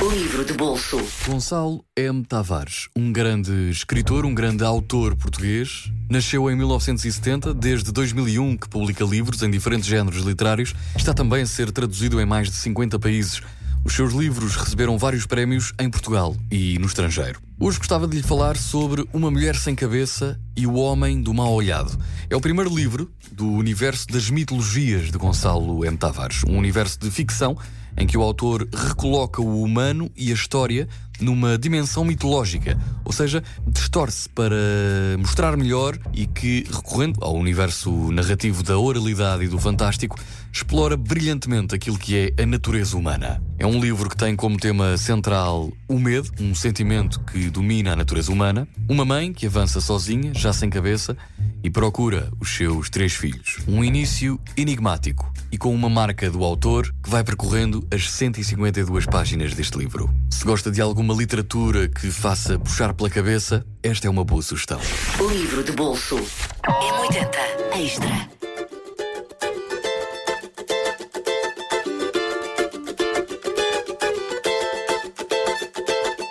Livro de bolso. Gonçalo M. Tavares, um grande escritor, um grande autor português, nasceu em 1970, desde 2001 que publica livros em diferentes géneros literários, está também a ser traduzido em mais de 50 países. Os seus livros receberam vários prémios em Portugal e no estrangeiro. Hoje gostava de lhe falar sobre Uma Mulher Sem Cabeça e O Homem do Mal Olhado. É o primeiro livro do universo das mitologias de Gonçalo M. Tavares, um universo de ficção em que o autor recoloca o humano e a história numa dimensão mitológica, ou seja, distorce para mostrar melhor e que, recorrendo ao universo narrativo da oralidade e do fantástico, explora brilhantemente aquilo que é a natureza humana. É um livro que tem como tema central o medo, um sentimento que domina a natureza humana, uma mãe que avança sozinha, já sem cabeça, e procura os seus três filhos. Um início enigmático e com uma marca do autor que vai percorrendo as 152 páginas deste livro. Se gosta de alguma literatura que faça puxar pela cabeça, esta é uma boa sugestão. Livro de bolso. M80 Extra.